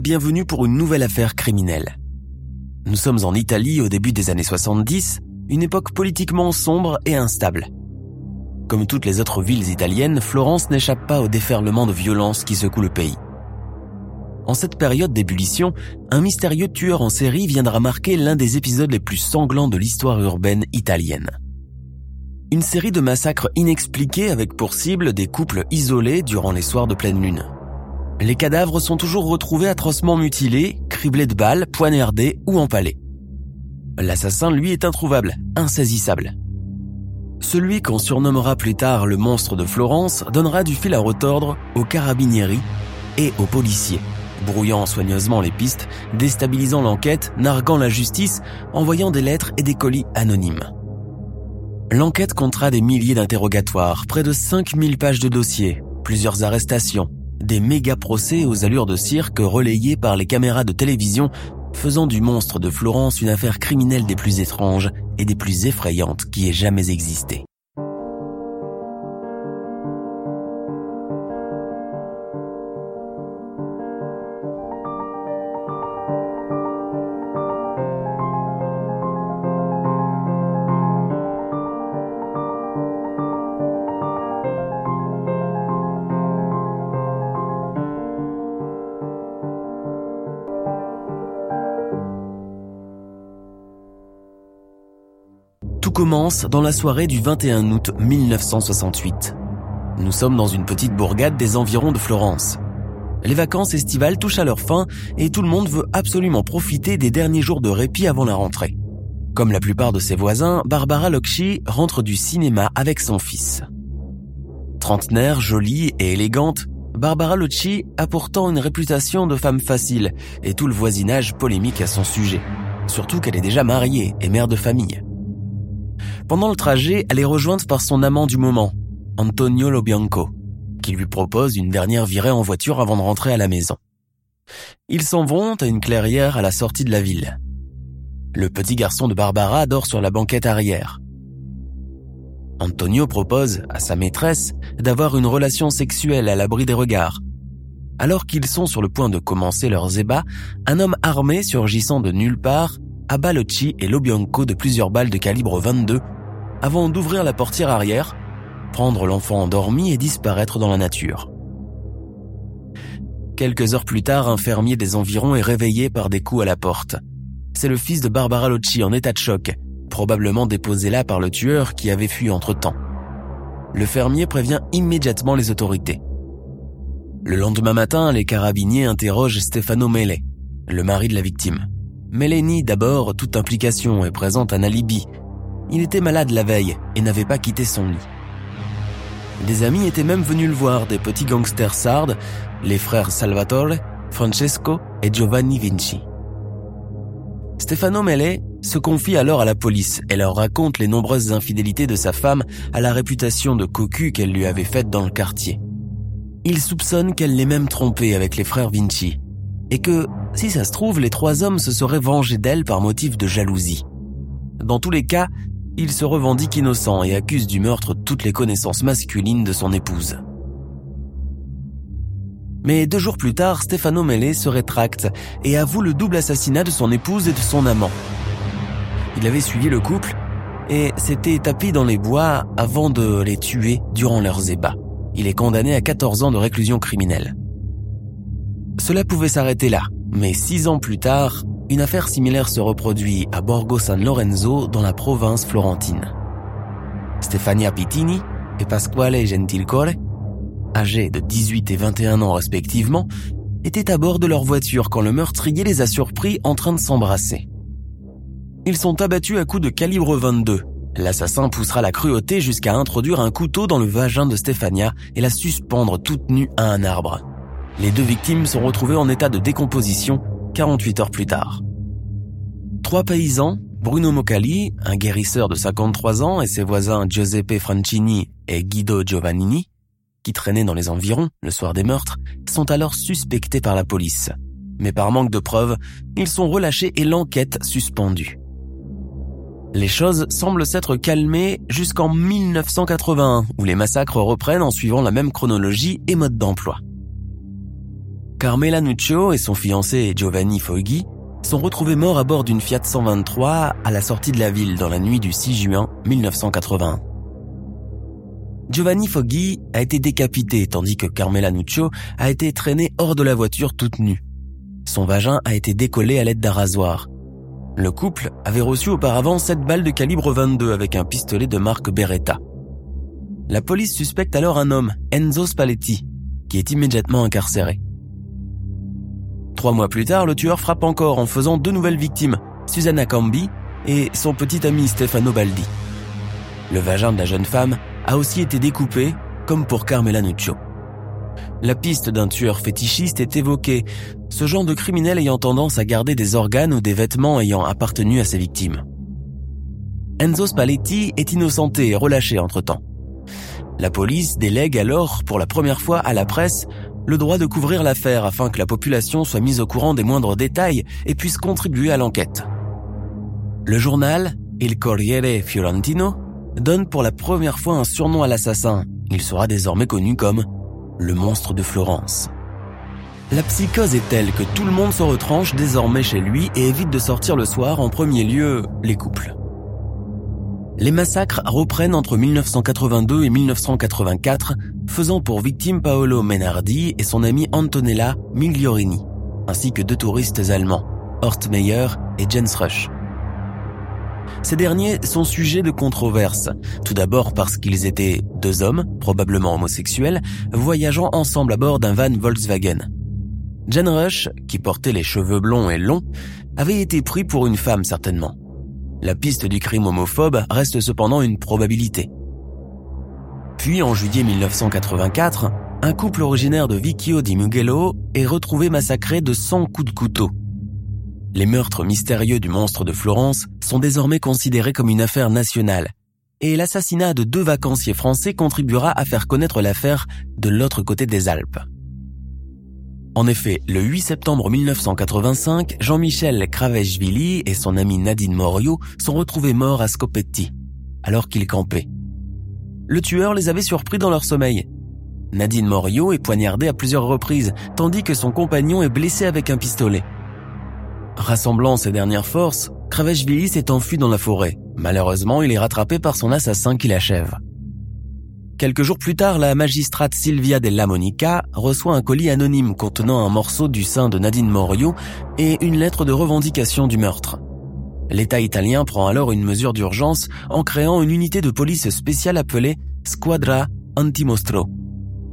Bienvenue pour une nouvelle affaire criminelle. Nous sommes en Italie au début des années 70, une époque politiquement sombre et instable. Comme toutes les autres villes italiennes, Florence n'échappe pas au déferlement de violence qui secoue le pays. En cette période d'ébullition, un mystérieux tueur en série viendra marquer l'un des épisodes les plus sanglants de l'histoire urbaine italienne. Une série de massacres inexpliqués avec pour cible des couples isolés durant les soirs de pleine lune. Les cadavres sont toujours retrouvés atrocement mutilés, criblés de balles, poignardés ou empalés. L'assassin, lui, est introuvable, insaisissable. Celui qu'on surnommera plus tard le monstre de Florence donnera du fil à retordre aux carabinieri et aux policiers, brouillant soigneusement les pistes, déstabilisant l'enquête, narguant la justice, envoyant des lettres et des colis anonymes. L'enquête comptera des milliers d'interrogatoires, près de 5000 pages de dossiers, plusieurs arrestations, des méga procès aux allures de cirque relayés par les caméras de télévision, faisant du monstre de Florence une affaire criminelle des plus étranges et des plus effrayantes qui ait jamais existé. Commence dans la soirée du 21 août 1968. Nous sommes dans une petite bourgade des environs de Florence. Les vacances estivales touchent à leur fin et tout le monde veut absolument profiter des derniers jours de répit avant la rentrée. Comme la plupart de ses voisins, Barbara Locchi rentre du cinéma avec son fils. Trentenaire, jolie et élégante, Barbara Locchi a pourtant une réputation de femme facile et tout le voisinage polémique à son sujet. Surtout qu'elle est déjà mariée et mère de famille. Pendant le trajet, elle est rejointe par son amant du moment, Antonio Lobianco, qui lui propose une dernière virée en voiture avant de rentrer à la maison. Ils s'en vont à une clairière à la sortie de la ville. Le petit garçon de Barbara dort sur la banquette arrière. Antonio propose à sa maîtresse d'avoir une relation sexuelle à l'abri des regards. Alors qu'ils sont sur le point de commencer leurs ébats, un homme armé surgissant de nulle part abat Locci et Lobianco de plusieurs balles de calibre 22 avant d'ouvrir la portière arrière, prendre l'enfant endormi et disparaître dans la nature. Quelques heures plus tard, un fermier des environs est réveillé par des coups à la porte. C'est le fils de Barbara Locci en état de choc, probablement déposé là par le tueur qui avait fui entre-temps. Le fermier prévient immédiatement les autorités. Le lendemain matin, les carabiniers interrogent Stefano Mele, le mari de la victime. Mele nie d'abord toute implication et présente un alibi. Il était malade la veille et n'avait pas quitté son lit. Des amis étaient même venus le voir, des petits gangsters sardes, les frères Salvatore, Francesco et Giovanni Vinci. Stefano Mele se confie alors à la police et leur raconte les nombreuses infidélités de sa femme à la réputation de cocu qu'elle lui avait faite dans le quartier. Il soupçonne qu'elle l'ait même trompé avec les frères Vinci et que, si ça se trouve, les trois hommes se seraient vengés d'elle par motif de jalousie. Dans tous les cas, il se revendique innocent et accuse du meurtre toutes les connaissances masculines de son épouse. Mais deux jours plus tard, Stefano Mele se rétracte et avoue le double assassinat de son épouse et de son amant. Il avait suivi le couple et s'était tapis dans les bois avant de les tuer durant leurs ébats. Il est condamné à 14 ans de réclusion criminelle. Cela pouvait s'arrêter là, mais six ans plus tard, une affaire similaire se reproduit à Borgo San Lorenzo dans la province florentine. Stefania Pittini et Pasquale Gentilcore, âgés de 18 et 21 ans respectivement, étaient à bord de leur voiture quand le meurtrier les a surpris en train de s'embrasser. Ils sont abattus à coups de calibre 22 L'assassin poussera la cruauté jusqu'à introduire un couteau dans le vagin de Stefania et la suspendre toute nue à un arbre. Les deux victimes sont retrouvées en état de décomposition 48 heures plus tard. Trois paysans, Bruno Mocali, un guérisseur de 53 ans, et ses voisins Giuseppe Francini et Guido Giovannini, qui traînaient dans les environs le soir des meurtres, sont alors suspectés par la police. Mais par manque de preuves, ils sont relâchés et l'enquête suspendue. Les choses semblent s'être calmées jusqu'en 1981, où les massacres reprennent en suivant la même chronologie et mode d'emploi. Carmela Nuccio et son fiancé Giovanni Foghi sont retrouvés morts à bord d'une Fiat 123 à la sortie de la ville dans la nuit du 6 juin 1981. Giovanni Foghi a été décapité tandis que Carmela Nuccio a été traînée hors de la voiture toute nue. Son vagin a été décollé à l'aide d'un rasoir. Le couple avait reçu auparavant 7 balles de calibre 22 avec un pistolet de marque Beretta. La police suspecte alors un homme, Enzo Spalletti, qui est immédiatement incarcéré. Trois mois plus tard, le tueur frappe encore en faisant deux nouvelles victimes, Susanna Cambi et son petit ami Stefano Baldi. Le vagin de la jeune femme a aussi été découpé, comme pour Carmela Nuccio. La piste d'un tueur fétichiste est évoquée, ce genre de criminel ayant tendance à garder des organes ou des vêtements ayant appartenu à ses victimes. Enzo Spalletti est innocenté et relâché entre-temps. La police délègue alors, pour la première fois à la presse, le droit de couvrir l'affaire afin que la population soit mise au courant des moindres détails et puisse contribuer à l'enquête. Le journal, Il Corriere Fiorentino, donne pour la première fois un surnom à l'assassin. Il sera désormais connu comme le monstre de Florence. La psychose est telle que tout le monde se retranche désormais chez lui et évite de sortir le soir en premier lieu les couples. Les massacres reprennent entre 1982 et 1984, faisant pour victime Paolo Menardi et son ami Antonella Migliorini, ainsi que deux touristes allemands, Hortmeyer et Jens Rush. Ces derniers sont sujets de controverses, tout d'abord parce qu'ils étaient deux hommes, probablement homosexuels, voyageant ensemble à bord d'un van Volkswagen. Jen Rush, qui portait les cheveux blonds et longs, avait été pris pour une femme certainement. La piste du crime homophobe reste cependant une probabilité. Puis en juillet 1984, un couple originaire de Vicchio di Mugello est retrouvé massacré de 100 coups de couteau. Les meurtres mystérieux du monstre de Florence sont désormais considérés comme une affaire nationale, et l'assassinat de deux vacanciers français contribuera à faire connaître l'affaire de l'autre côté des Alpes. En effet, le 8 septembre 1985, Jean-Michel Kraveshvili et son ami Nadine Morio sont retrouvés morts à Scopetti, alors qu'ils campaient. Le tueur les avait surpris dans leur sommeil. Nadine Morio est poignardée à plusieurs reprises, tandis que son compagnon est blessé avec un pistolet. Rassemblant ses dernières forces, Kraveshvili s'est enfui dans la forêt. Malheureusement, il est rattrapé par son assassin qui l'achève. Quelques jours plus tard, la magistrate Silvia Della Monica reçoit un colis anonyme contenant un morceau du sein de Nadine Morio et une lettre de revendication du meurtre. L'État italien prend alors une mesure d'urgence en créant une unité de police spéciale appelée Squadra Antimostro,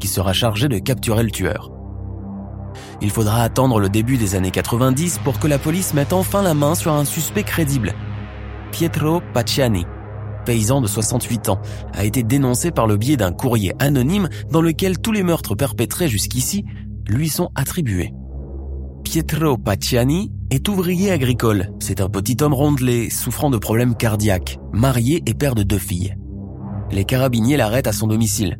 qui sera chargée de capturer le tueur. Il faudra attendre le début des années 90 pour que la police mette enfin la main sur un suspect crédible, Pietro Pacciani, paysan de 68 ans, a été dénoncé par le biais d'un courrier anonyme dans lequel tous les meurtres perpétrés jusqu'ici lui sont attribués. Pietro Pacciani est ouvrier agricole. C'est un petit homme rondelé, souffrant de problèmes cardiaques, marié et père de deux filles. Les carabiniers l'arrêtent à son domicile.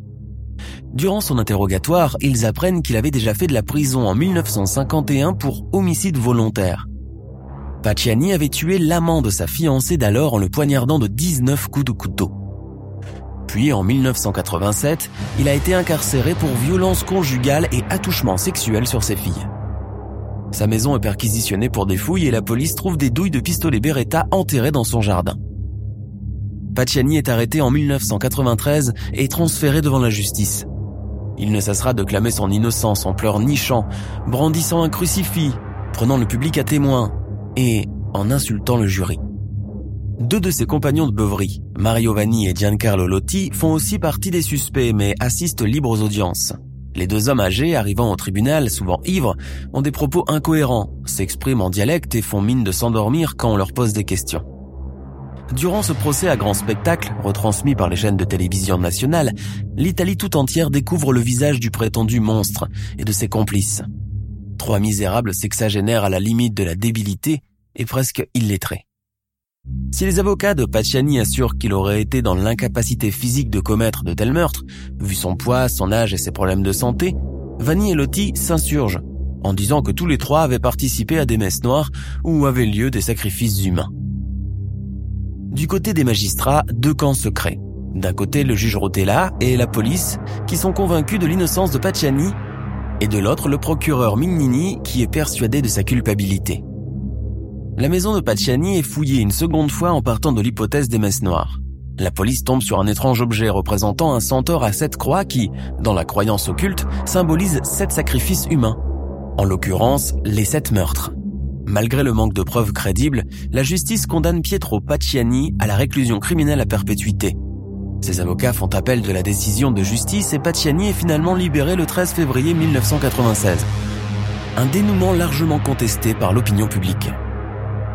Durant son interrogatoire, ils apprennent qu'il avait déjà fait de la prison en 1951 pour homicide volontaire. Pacciani avait tué l'amant de sa fiancée d'alors en le poignardant de 19 coups de couteau. Puis en 1987, il a été incarcéré pour violence conjugale et attouchement sexuel sur ses filles. Sa maison est perquisitionnée pour des fouilles et la police trouve des douilles de pistolet Beretta enterrées dans son jardin. Pacciani est arrêté en 1993 et transféré devant la justice. Il ne cessera de clamer son innocence en pleurnichant, brandissant un crucifix, prenant le public à témoin et en insultant le jury. Deux de ses compagnons de beuverie, Mario Vanni et Giancarlo Lotti, font aussi partie des suspects mais assistent libres aux audiences. Les deux hommes âgés, arrivant au tribunal, souvent ivres, ont des propos incohérents, s'expriment en dialecte et font mine de s'endormir quand on leur pose des questions. Durant ce procès à grand spectacle, retransmis par les chaînes de télévision nationales, l'Italie tout entière découvre le visage du prétendu monstre et de ses complices. Trois misérables sexagénaires à la limite de la débilité et presque illettrés. Si les avocats de Pacciani assurent qu'il aurait été dans l'incapacité physique de commettre de tels meurtres, vu son poids, son âge et ses problèmes de santé, Vanni et Lotti s'insurgent en disant que tous les trois avaient participé à des messes noires où avaient lieu des sacrifices humains. Du côté des magistrats, deux camps se créent. D'un côté, le juge Rotella et la police, qui sont convaincus de l'innocence de Pacciani, et de l'autre, le procureur Mignini, qui est persuadé de sa culpabilité. La maison de Pacciani est fouillée une seconde fois en partant de l'hypothèse des messes noires. La police tombe sur un étrange objet représentant un centaure à sept croix qui, dans la croyance occulte, symbolise sept sacrifices humains. En l'occurrence, les sept meurtres. Malgré le manque de preuves crédibles, la justice condamne Pietro Pacciani à la réclusion criminelle à perpétuité. Ses avocats font appel de la décision de justice et Pacciani est finalement libéré le 13 février 1996. Un dénouement largement contesté par l'opinion publique.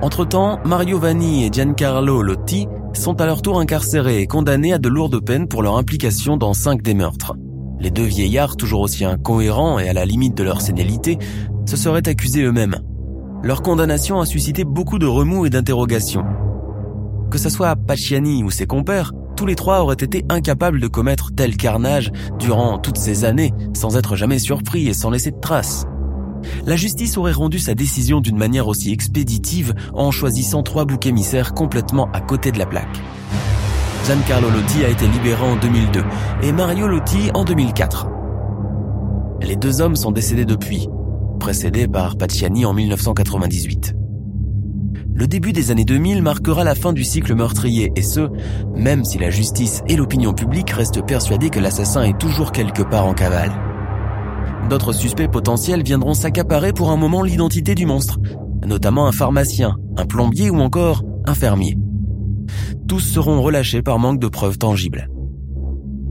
Entre-temps, Mario Vanni et Giancarlo Lotti sont à leur tour incarcérés et condamnés à de lourdes peines pour leur implication dans cinq des meurtres. Les deux vieillards, toujours aussi incohérents et à la limite de leur sénilité, se seraient accusés eux-mêmes. Leur condamnation a suscité beaucoup de remous et d'interrogations. Que ce soit Pacciani ou ses compères, tous les trois auraient été incapables de commettre tel carnage durant toutes ces années sans être jamais surpris et sans laisser de traces. La justice aurait rendu sa décision d'une manière aussi expéditive en choisissant trois boucs émissaires complètement à côté de la plaque. Giancarlo Lotti a été libéré en 2002 et Mario Lotti en 2004. Les deux hommes sont décédés depuis, précédés par Pacciani en 1998. Le début des années 2000 marquera la fin du cycle meurtrier et ce, même si la justice et l'opinion publique restent persuadés que l'assassin est toujours quelque part en cavale. D'autres suspects potentiels viendront s'accaparer pour un moment l'identité du monstre, notamment un pharmacien, un plombier ou encore un fermier tous seront relâchés par manque de preuves tangibles.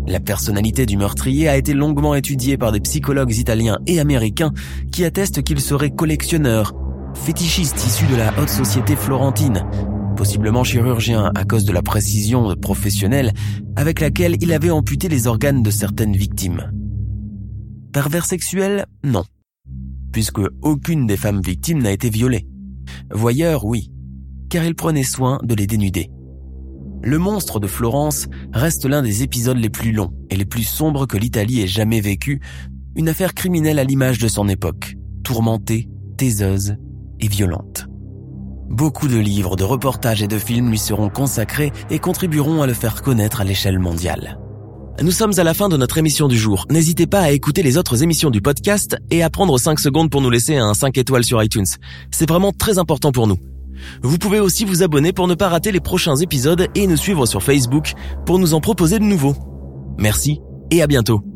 La personnalité du meurtrier a été longuement étudiée par des psychologues italiens et américains qui attestent qu'il serait collectionneur, fétichiste issu de la haute société florentine, possiblement chirurgien à cause de la précision professionnelle avec laquelle il avait amputé les organes de certaines victimes. Pervers sexuel, non, puisque aucune des femmes victimes n'a été violée. Voyeur, oui, car il prenait soin de les dénuder. Le monstre de Florence reste l'un des épisodes les plus longs et les plus sombres que l'Italie ait jamais vécu, une affaire criminelle à l'image de son époque, tourmentée, taiseuse et violente. Beaucoup de livres, de reportages et de films lui seront consacrés et contribueront à le faire connaître à l'échelle mondiale. Nous sommes à la fin de notre émission du jour. N'hésitez pas à écouter les autres émissions du podcast et à prendre 5 secondes pour nous laisser un 5 étoiles sur iTunes. C'est vraiment très important pour nous. Vous pouvez aussi vous abonner pour ne pas rater les prochains épisodes et nous suivre sur Facebook pour nous en proposer de nouveaux. Merci et à bientôt.